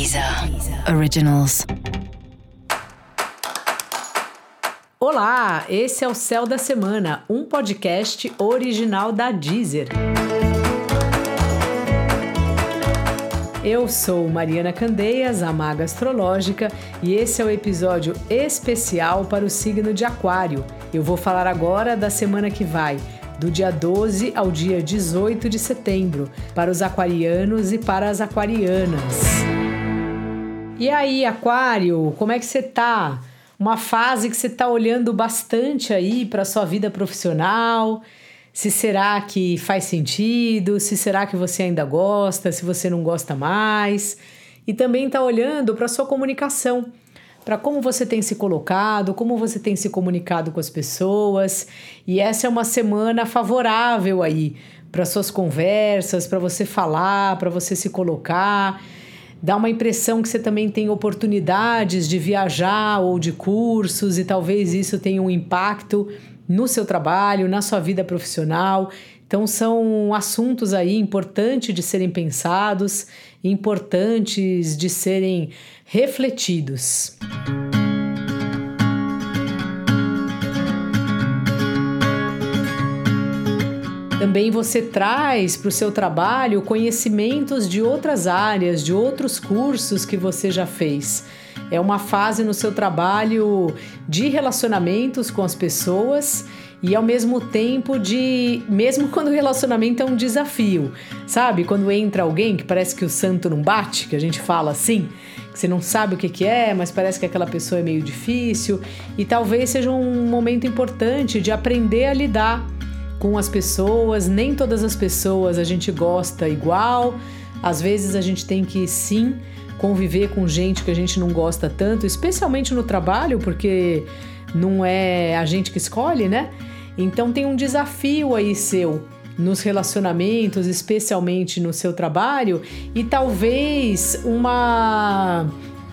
Deezer Originals. Olá, esse é o Céu da Semana, um podcast original da Deezer. Eu sou Mariana Candeias, a maga astrológica, e esse é o episódio especial para o signo de Aquário. Eu vou falar agora da semana que vai, do dia 12 ao dia 18 de setembro, para os aquarianos e para as aquarianas. E aí, Aquário, como é que você tá? Uma fase que você está olhando bastante aí para sua vida profissional. Se será que faz sentido? Se será que você ainda gosta? Se você não gosta mais? E também está olhando para sua comunicação, para como você tem se colocado, como você tem se comunicado com as pessoas. E essa é uma semana favorável aí para suas conversas, para você falar, para você se colocar. Dá uma impressão que você também tem oportunidades de viajar ou de cursos, e talvez isso tenha um impacto no seu trabalho, na sua vida profissional. Então, são assuntos aí importantes de serem pensados, importantes de serem refletidos. Também você traz para o seu trabalho conhecimentos de outras áreas, de outros cursos que você já fez. É uma fase no seu trabalho de relacionamentos com as pessoas e ao mesmo tempo de. Mesmo quando o relacionamento é um desafio, sabe? Quando entra alguém que parece que o santo não bate, que a gente fala assim, que você não sabe o que, que é, mas parece que aquela pessoa é meio difícil, e talvez seja um momento importante de aprender a lidar com as pessoas, nem todas as pessoas a gente gosta igual. Às vezes a gente tem que sim conviver com gente que a gente não gosta tanto, especialmente no trabalho, porque não é a gente que escolhe, né? Então tem um desafio aí seu nos relacionamentos, especialmente no seu trabalho, e talvez uma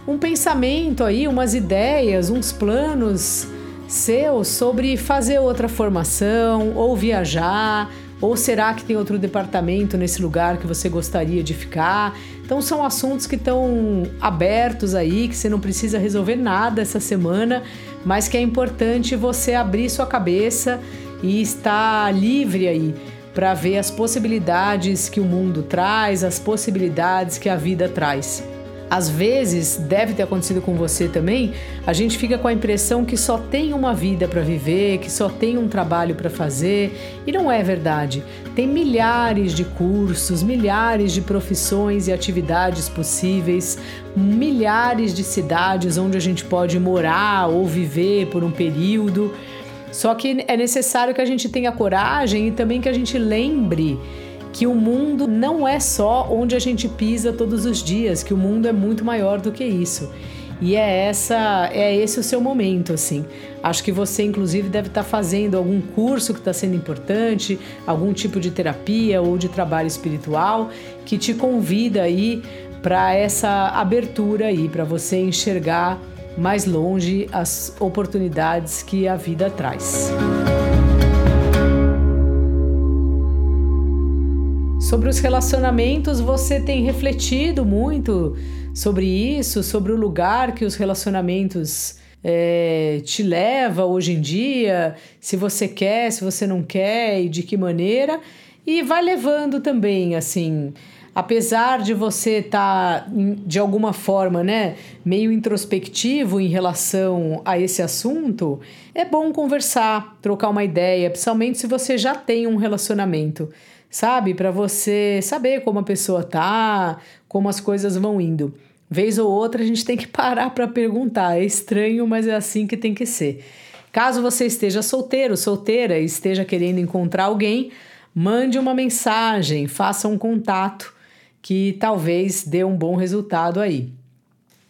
um pensamento aí, umas ideias, uns planos seu sobre fazer outra formação ou viajar? Ou será que tem outro departamento nesse lugar que você gostaria de ficar? Então são assuntos que estão abertos aí, que você não precisa resolver nada essa semana, mas que é importante você abrir sua cabeça e estar livre aí para ver as possibilidades que o mundo traz, as possibilidades que a vida traz. Às vezes, deve ter acontecido com você também, a gente fica com a impressão que só tem uma vida para viver, que só tem um trabalho para fazer, e não é verdade. Tem milhares de cursos, milhares de profissões e atividades possíveis, milhares de cidades onde a gente pode morar ou viver por um período. Só que é necessário que a gente tenha coragem e também que a gente lembre que o mundo não é só onde a gente pisa todos os dias, que o mundo é muito maior do que isso. E é essa, é esse o seu momento, assim. Acho que você, inclusive, deve estar fazendo algum curso que está sendo importante, algum tipo de terapia ou de trabalho espiritual que te convida aí para essa abertura aí, para você enxergar mais longe as oportunidades que a vida traz. Sobre os relacionamentos, você tem refletido muito sobre isso, sobre o lugar que os relacionamentos é, te leva hoje em dia, se você quer, se você não quer e de que maneira, e vai levando também, assim, apesar de você estar tá, de alguma forma, né, meio introspectivo em relação a esse assunto, é bom conversar, trocar uma ideia, principalmente se você já tem um relacionamento sabe? Para você saber como a pessoa tá, como as coisas vão indo. Vez ou outra a gente tem que parar para perguntar. É estranho, mas é assim que tem que ser. Caso você esteja solteiro, solteira e esteja querendo encontrar alguém, mande uma mensagem, faça um contato que talvez dê um bom resultado aí.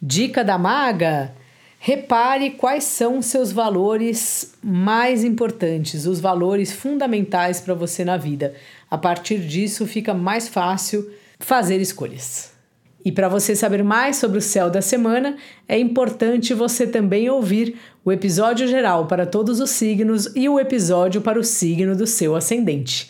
Dica da maga: repare quais são seus valores mais importantes, os valores fundamentais para você na vida. A partir disso, fica mais fácil fazer escolhas. E para você saber mais sobre o céu da semana, é importante você também ouvir o episódio geral para todos os signos e o episódio para o signo do seu ascendente.